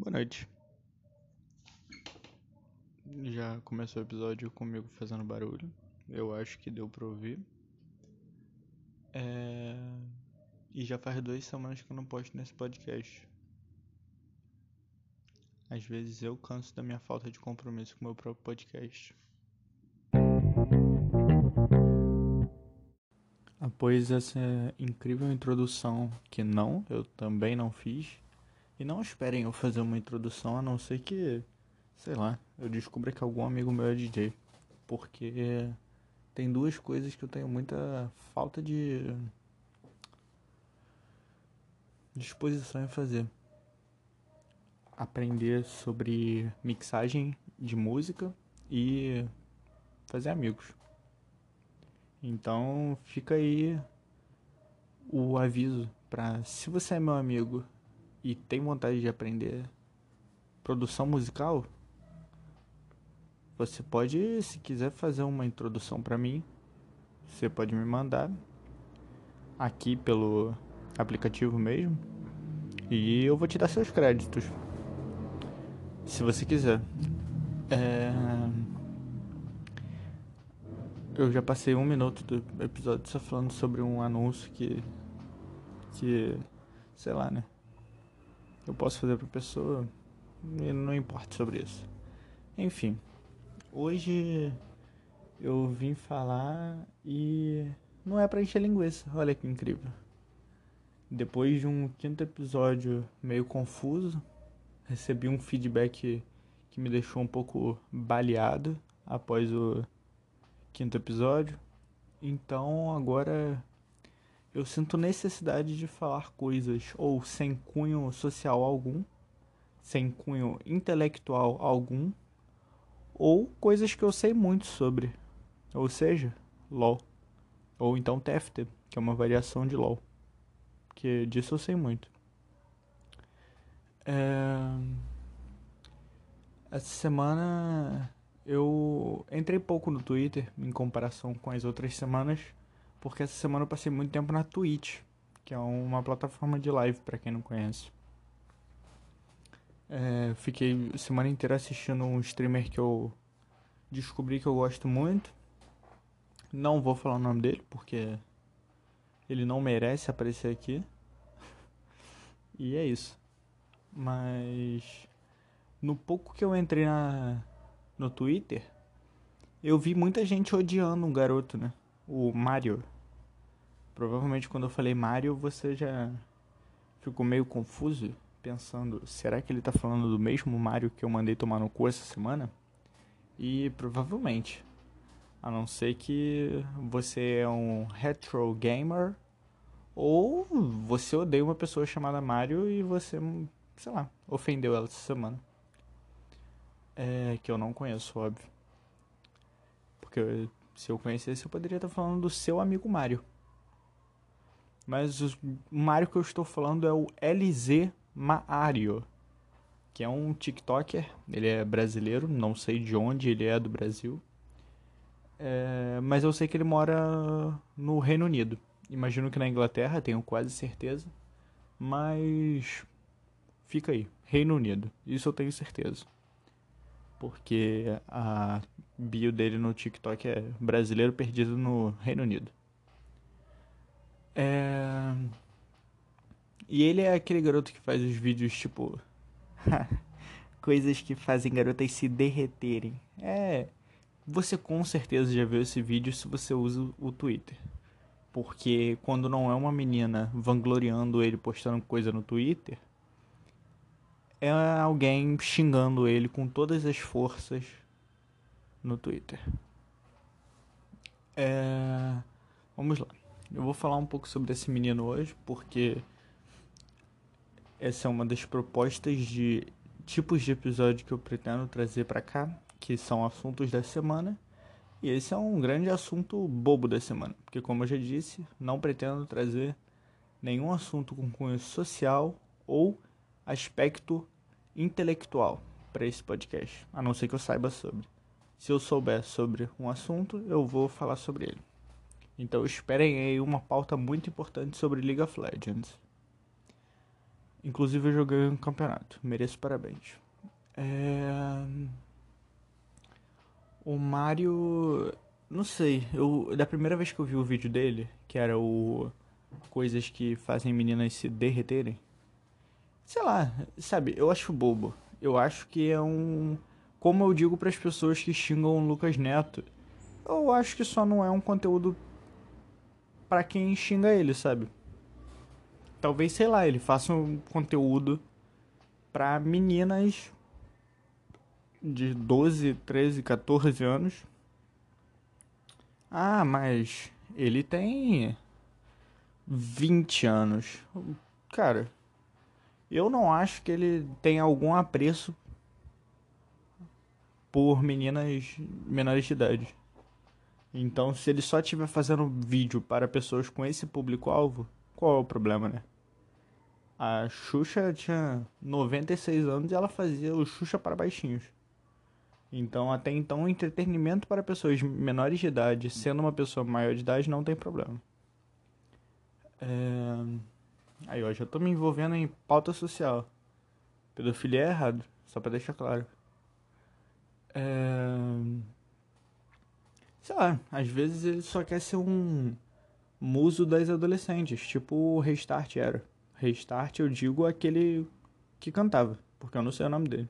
Boa noite. Já começou o episódio comigo fazendo barulho. Eu acho que deu pra ouvir. É... E já faz duas semanas que eu não posto nesse podcast. Às vezes eu canso da minha falta de compromisso com o meu próprio podcast. Após essa incrível introdução, que não, eu também não fiz e não esperem eu fazer uma introdução, a não ser que, sei lá, eu descubra que algum amigo meu é DJ. Porque tem duas coisas que eu tenho muita falta de disposição em fazer. Aprender sobre mixagem de música e fazer amigos. Então fica aí o aviso para se você é meu amigo e tem vontade de aprender produção musical, você pode, se quiser fazer uma introdução para mim, você pode me mandar aqui pelo aplicativo mesmo e eu vou te dar seus créditos. Se você quiser. É... Eu já passei um minuto do episódio só falando sobre um anúncio que. que. sei lá, né? Eu posso fazer para a pessoa não importa sobre isso. Enfim, hoje eu vim falar e não é para encher linguiça. Olha que incrível. Depois de um quinto episódio meio confuso, recebi um feedback que me deixou um pouco baleado após o quinto episódio. Então agora eu sinto necessidade de falar coisas ou sem cunho social algum, sem cunho intelectual algum, ou coisas que eu sei muito sobre, ou seja, LOL, ou então TFT, que é uma variação de LOL, que disso eu sei muito. É... Essa semana eu entrei pouco no Twitter em comparação com as outras semanas porque essa semana eu passei muito tempo na Twitch, que é uma plataforma de live para quem não conhece. É, fiquei a semana inteira assistindo um streamer que eu descobri que eu gosto muito. Não vou falar o nome dele porque ele não merece aparecer aqui. e é isso. Mas no pouco que eu entrei na no Twitter, eu vi muita gente odiando um garoto, né? O Mario. Provavelmente quando eu falei Mario você já ficou meio confuso, pensando, será que ele tá falando do mesmo Mario que eu mandei tomar no cu essa semana? E provavelmente. A não ser que você é um retro gamer ou você odeia uma pessoa chamada Mario e você, sei lá, ofendeu ela essa semana. É, que eu não conheço, óbvio. Porque se eu conhecesse, eu poderia estar falando do seu amigo Mario. Mas o Mario que eu estou falando é o LZ Mario, que é um TikToker. Ele é brasileiro, não sei de onde ele é do Brasil. É, mas eu sei que ele mora no Reino Unido. Imagino que na Inglaterra, tenho quase certeza. Mas fica aí, Reino Unido. Isso eu tenho certeza. Porque a bio dele no TikTok é brasileiro perdido no Reino Unido. É... E ele é aquele garoto que faz os vídeos tipo. coisas que fazem garotas se derreterem. É. Você com certeza já viu esse vídeo se você usa o Twitter. Porque quando não é uma menina vangloriando ele postando coisa no Twitter, é alguém xingando ele com todas as forças no Twitter. É... Vamos lá. Eu vou falar um pouco sobre esse menino hoje, porque essa é uma das propostas de tipos de episódio que eu pretendo trazer para cá, que são assuntos da semana. E esse é um grande assunto bobo da semana, porque como eu já disse, não pretendo trazer nenhum assunto com cunho social ou aspecto intelectual para esse podcast, a não ser que eu saiba sobre. Se eu souber sobre um assunto, eu vou falar sobre ele. Então esperem aí uma pauta muito importante sobre League of Legends. Inclusive eu joguei um campeonato. Mereço parabéns. É... O Mario. Não sei. Eu, da primeira vez que eu vi o vídeo dele, que era o. Coisas que fazem meninas se derreterem. Sei lá, sabe, eu acho bobo. Eu acho que é um. Como eu digo para as pessoas que xingam o Lucas Neto, eu acho que só não é um conteúdo para quem xinga ele, sabe? Talvez, sei lá, ele faça um conteúdo para meninas de 12, 13, 14 anos. Ah, mas ele tem 20 anos. Cara, eu não acho que ele tem algum apreço por meninas menores de idade. Então, se ele só estiver fazendo vídeo para pessoas com esse público-alvo, qual é o problema, né? A Xuxa tinha 96 anos e ela fazia o Xuxa para baixinhos. Então, até então, entretenimento para pessoas menores de idade, sendo uma pessoa maior de idade, não tem problema. É... Aí, ó, já tô me envolvendo em pauta social. Pedofilia é errado, só para deixar claro. É... Sei lá, às vezes ele só quer ser um muso das adolescentes, tipo o Restart era. Restart eu digo aquele que cantava, porque eu não sei o nome dele.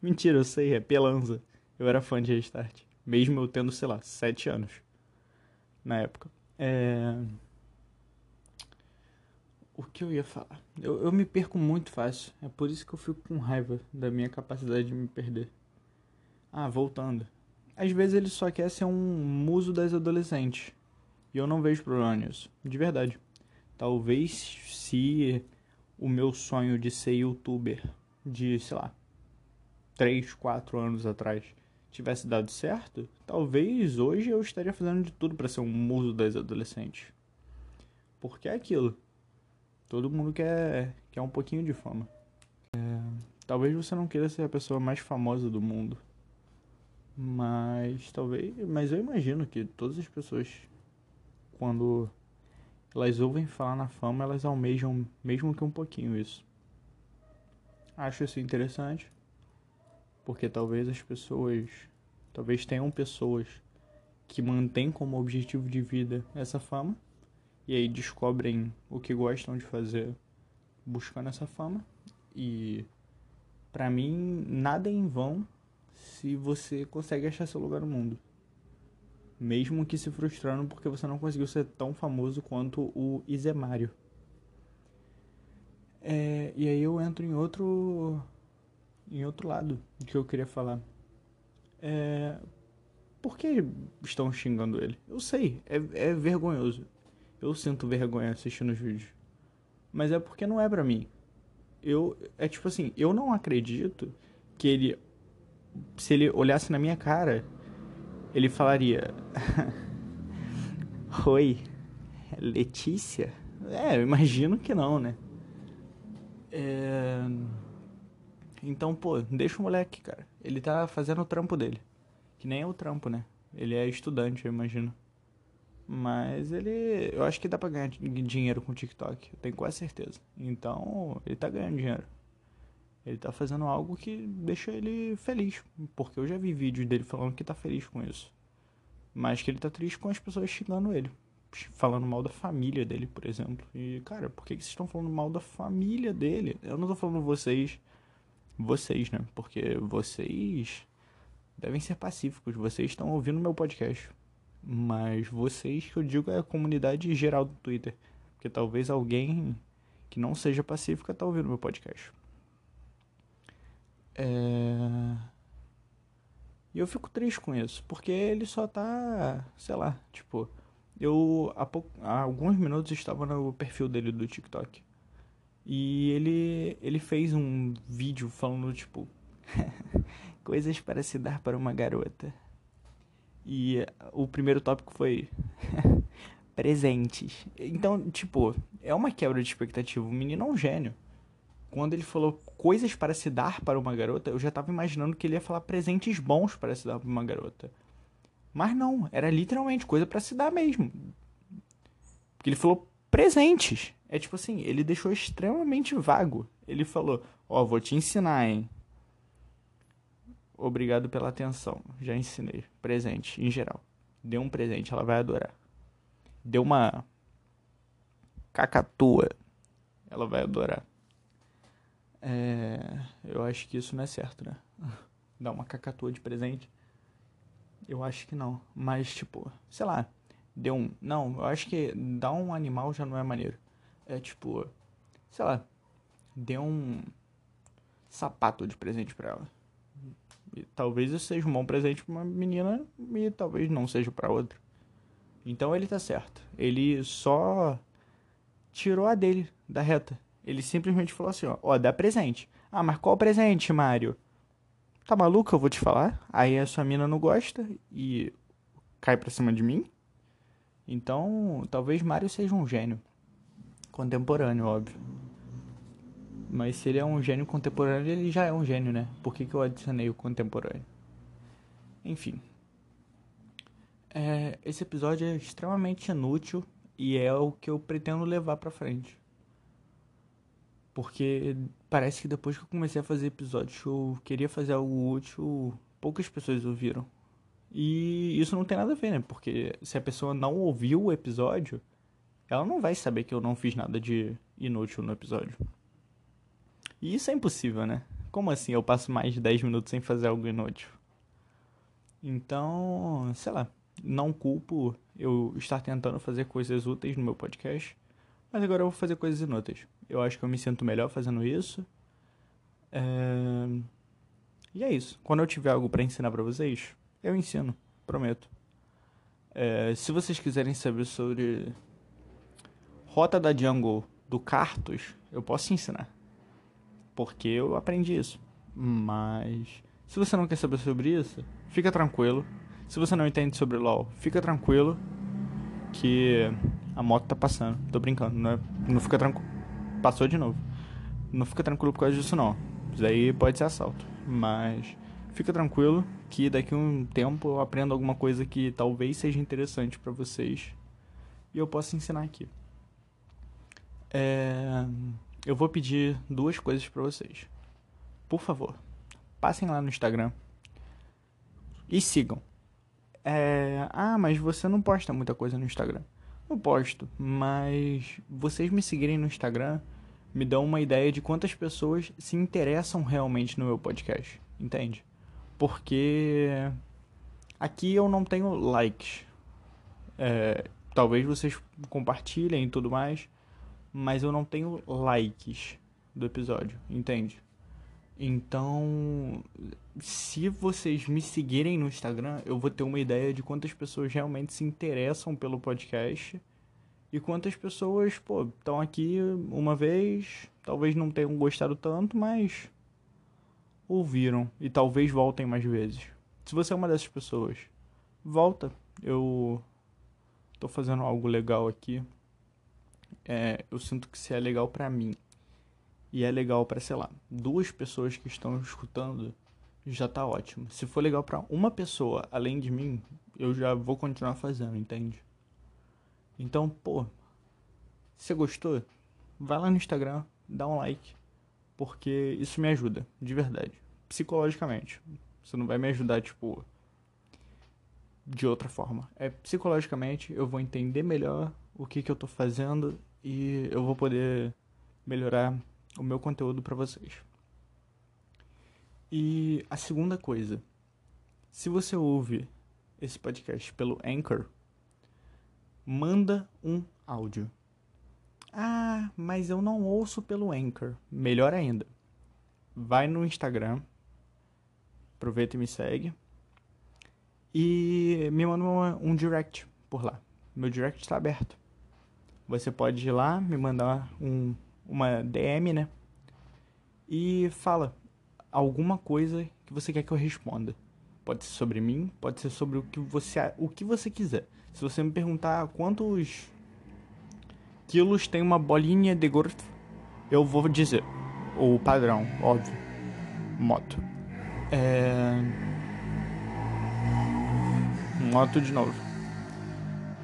Mentira, eu sei, é Pelanza. Eu era fã de Restart. Mesmo eu tendo, sei lá, sete anos. Na época. É... O que eu ia falar? Eu, eu me perco muito fácil. É por isso que eu fico com raiva da minha capacidade de me perder. Ah, voltando. Às vezes ele só quer ser um muso das adolescentes. E eu não vejo problema nisso. De verdade. Talvez se o meu sonho de ser youtuber de, sei lá, 3, 4 anos atrás tivesse dado certo, talvez hoje eu estaria fazendo de tudo para ser um muso das adolescentes. Porque é aquilo. Todo mundo quer, quer um pouquinho de fama. É, talvez você não queira ser a pessoa mais famosa do mundo. Mas talvez. Mas eu imagino que todas as pessoas, quando elas ouvem falar na fama, elas almejam mesmo que um pouquinho isso. Acho isso interessante, porque talvez as pessoas, talvez tenham pessoas que mantêm como objetivo de vida essa fama e aí descobrem o que gostam de fazer buscando essa fama e para mim nada é em vão se você consegue achar seu lugar no mundo mesmo que se frustrando porque você não conseguiu ser tão famoso quanto o Izemário. É, e aí eu entro em outro em outro lado que eu queria falar. É, por que estão xingando ele? Eu sei, é, é vergonhoso. Eu sinto vergonha assistindo os vídeos. Mas é porque não é pra mim. Eu, é tipo assim, eu não acredito que ele, se ele olhasse na minha cara, ele falaria: Oi, Letícia? É, eu imagino que não, né? É... Então, pô, deixa o moleque, cara. Ele tá fazendo o trampo dele. Que nem é o trampo, né? Ele é estudante, eu imagino. Mas ele. Eu acho que dá pra ganhar dinheiro com o TikTok. Eu tenho quase certeza. Então, ele tá ganhando dinheiro. Ele tá fazendo algo que deixa ele feliz. Porque eu já vi vídeos dele falando que tá feliz com isso. Mas que ele tá triste com as pessoas xingando ele. Falando mal da família dele, por exemplo. E, cara, por que, que vocês estão falando mal da família dele? Eu não tô falando vocês. Vocês, né? Porque vocês devem ser pacíficos. Vocês estão ouvindo meu podcast. Mas vocês que eu digo é a comunidade geral do Twitter. Porque talvez alguém que não seja pacífica tá ouvindo meu podcast. É... E eu fico triste com isso, porque ele só tá, sei lá, tipo, eu há, pouco, há alguns minutos estava no perfil dele do TikTok. E ele ele fez um vídeo falando tipo coisas para se dar para uma garota. E o primeiro tópico foi presentes. Então, tipo, é uma quebra de expectativa. O menino é um gênio quando ele falou coisas para se dar para uma garota, eu já estava imaginando que ele ia falar presentes bons para se dar para uma garota. Mas não, era literalmente coisa para se dar mesmo. Porque ele falou presentes. É tipo assim, ele deixou extremamente vago. Ele falou: Ó, oh, vou te ensinar, hein? Obrigado pela atenção. Já ensinei. Presente, em geral. Dê um presente, ela vai adorar. Deu uma cacatua, ela vai adorar. É, eu acho que isso não é certo, né? Dar uma cacatua de presente. Eu acho que não. Mas, tipo, sei lá. Deu um. Não, eu acho que dar um animal já não é maneiro. É tipo. Sei lá. Deu um sapato de presente pra ela. E talvez isso seja um bom presente pra uma menina e talvez não seja para outra. Então ele tá certo. Ele só tirou a dele da reta. Ele simplesmente falou assim, ó, ó, dá presente. Ah, mas qual presente, Mário? Tá maluco? Eu vou te falar. Aí a sua mina não gosta e cai pra cima de mim. Então, talvez Mário seja um gênio. Contemporâneo, óbvio. Mas se ele é um gênio contemporâneo, ele já é um gênio, né? Por que, que eu adicionei o contemporâneo? Enfim. É, esse episódio é extremamente inútil e é o que eu pretendo levar pra frente. Porque parece que depois que eu comecei a fazer episódios eu queria fazer algo útil, poucas pessoas ouviram. E isso não tem nada a ver, né? Porque se a pessoa não ouviu o episódio, ela não vai saber que eu não fiz nada de inútil no episódio. E isso é impossível, né? Como assim eu passo mais de 10 minutos sem fazer algo inútil? Então, sei lá, não culpo eu estar tentando fazer coisas úteis no meu podcast, mas agora eu vou fazer coisas inúteis. Eu acho que eu me sinto melhor fazendo isso. É... E é isso. Quando eu tiver algo para ensinar para vocês, eu ensino, prometo. É... Se vocês quiserem saber sobre Rota da Jungle do Cartus, eu posso ensinar. Porque eu aprendi isso. Mas se você não quer saber sobre isso, fica tranquilo. Se você não entende sobre LoL, fica tranquilo que a moto tá passando. Tô brincando, não, é, não fica tranquilo. Passou de novo. Não fica tranquilo por causa disso não. Isso aí pode ser assalto. Mas fica tranquilo que daqui a um tempo eu aprendo alguma coisa que talvez seja interessante para vocês. E eu posso ensinar aqui. É... Eu vou pedir duas coisas para vocês. Por favor, passem lá no Instagram e sigam. É... Ah, mas você não posta muita coisa no Instagram. Não posto, mas vocês me seguirem no Instagram me dão uma ideia de quantas pessoas se interessam realmente no meu podcast, entende? Porque aqui eu não tenho likes. É, talvez vocês compartilhem e tudo mais, mas eu não tenho likes do episódio, entende? Então, se vocês me seguirem no Instagram, eu vou ter uma ideia de quantas pessoas realmente se interessam pelo podcast e quantas pessoas, pô, estão aqui uma vez, talvez não tenham gostado tanto, mas ouviram e talvez voltem mais vezes. Se você é uma dessas pessoas, volta. Eu tô fazendo algo legal aqui. É, eu sinto que se é legal para mim e é legal para, sei lá, duas pessoas que estão escutando, já tá ótimo. Se for legal para uma pessoa além de mim, eu já vou continuar fazendo, entende? Então, pô, se você gostou, vai lá no Instagram, dá um like, porque isso me ajuda, de verdade, psicologicamente. Você não vai me ajudar, tipo, de outra forma. É psicologicamente, eu vou entender melhor o que, que eu tô fazendo e eu vou poder melhorar o meu conteúdo para vocês. E a segunda coisa, se você ouve esse podcast pelo Anchor, manda um áudio. Ah, mas eu não ouço pelo Anchor. Melhor ainda. Vai no Instagram. Aproveita e me segue. E me manda um direct por lá. Meu direct está aberto. Você pode ir lá, me mandar um, uma DM, né? E fala alguma coisa que você quer que eu responda. Pode ser sobre mim, pode ser sobre o que você, o que você quiser. Se você me perguntar quantos quilos tem uma bolinha de golfe, eu vou dizer. O padrão, óbvio. Moto. É... Moto de novo.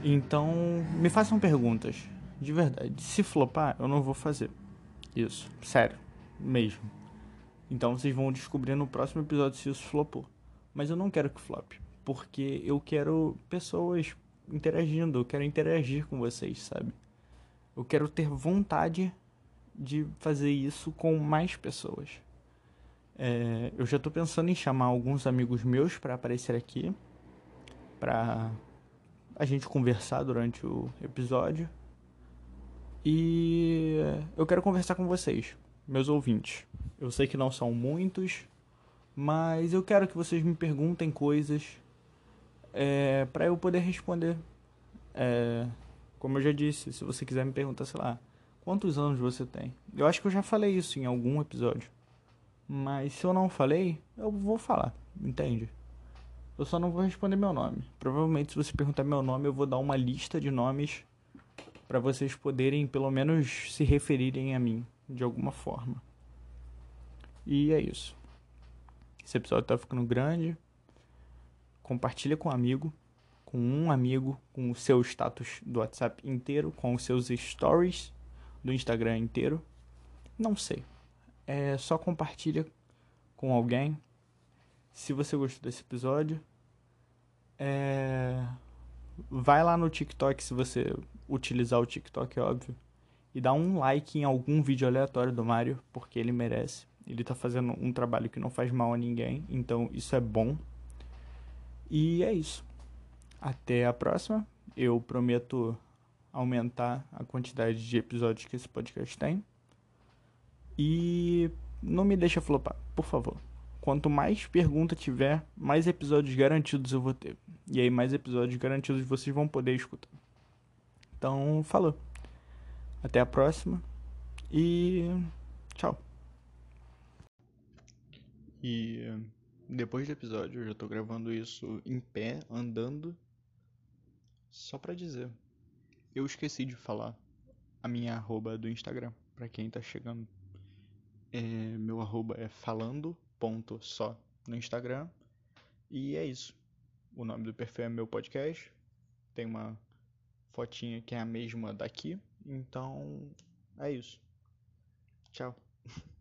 Então, me façam perguntas. De verdade. Se flopar, eu não vou fazer. Isso. Sério. mesmo. Então vocês vão descobrir no próximo episódio se isso flopou. Mas eu não quero que flop, porque eu quero pessoas interagindo, eu quero interagir com vocês, sabe? Eu quero ter vontade de fazer isso com mais pessoas. É, eu já estou pensando em chamar alguns amigos meus para aparecer aqui, para a gente conversar durante o episódio. E eu quero conversar com vocês, meus ouvintes. Eu sei que não são muitos, mas eu quero que vocês me perguntem coisas é, para eu poder responder. É, como eu já disse, se você quiser me perguntar, sei lá, quantos anos você tem? Eu acho que eu já falei isso em algum episódio. Mas se eu não falei, eu vou falar, entende? Eu só não vou responder meu nome. Provavelmente, se você perguntar meu nome, eu vou dar uma lista de nomes para vocês poderem, pelo menos, se referirem a mim de alguma forma. E é isso. Esse episódio tá ficando grande. Compartilha com um amigo, com um amigo, com o seu status do WhatsApp inteiro, com os seus stories do Instagram inteiro. Não sei é, só compartilha com alguém. Se você gostou desse episódio, é, vai lá no TikTok, se você utilizar o TikTok, é óbvio, e dá um like em algum vídeo aleatório do Mario, porque ele merece. Ele tá fazendo um trabalho que não faz mal a ninguém, então isso é bom. E é isso. Até a próxima. Eu prometo aumentar a quantidade de episódios que esse podcast tem. E não me deixa flopar, por favor. Quanto mais pergunta tiver, mais episódios garantidos eu vou ter. E aí, mais episódios garantidos vocês vão poder escutar. Então, falou. Até a próxima. E tchau. E depois do episódio, eu já tô gravando isso em pé, andando. Só pra dizer. Eu esqueci de falar a minha arroba do Instagram, pra quem tá chegando é, meu arroba é falando.só no Instagram. E é isso. O nome do perfil é meu podcast. Tem uma fotinha que é a mesma daqui. Então é isso. Tchau.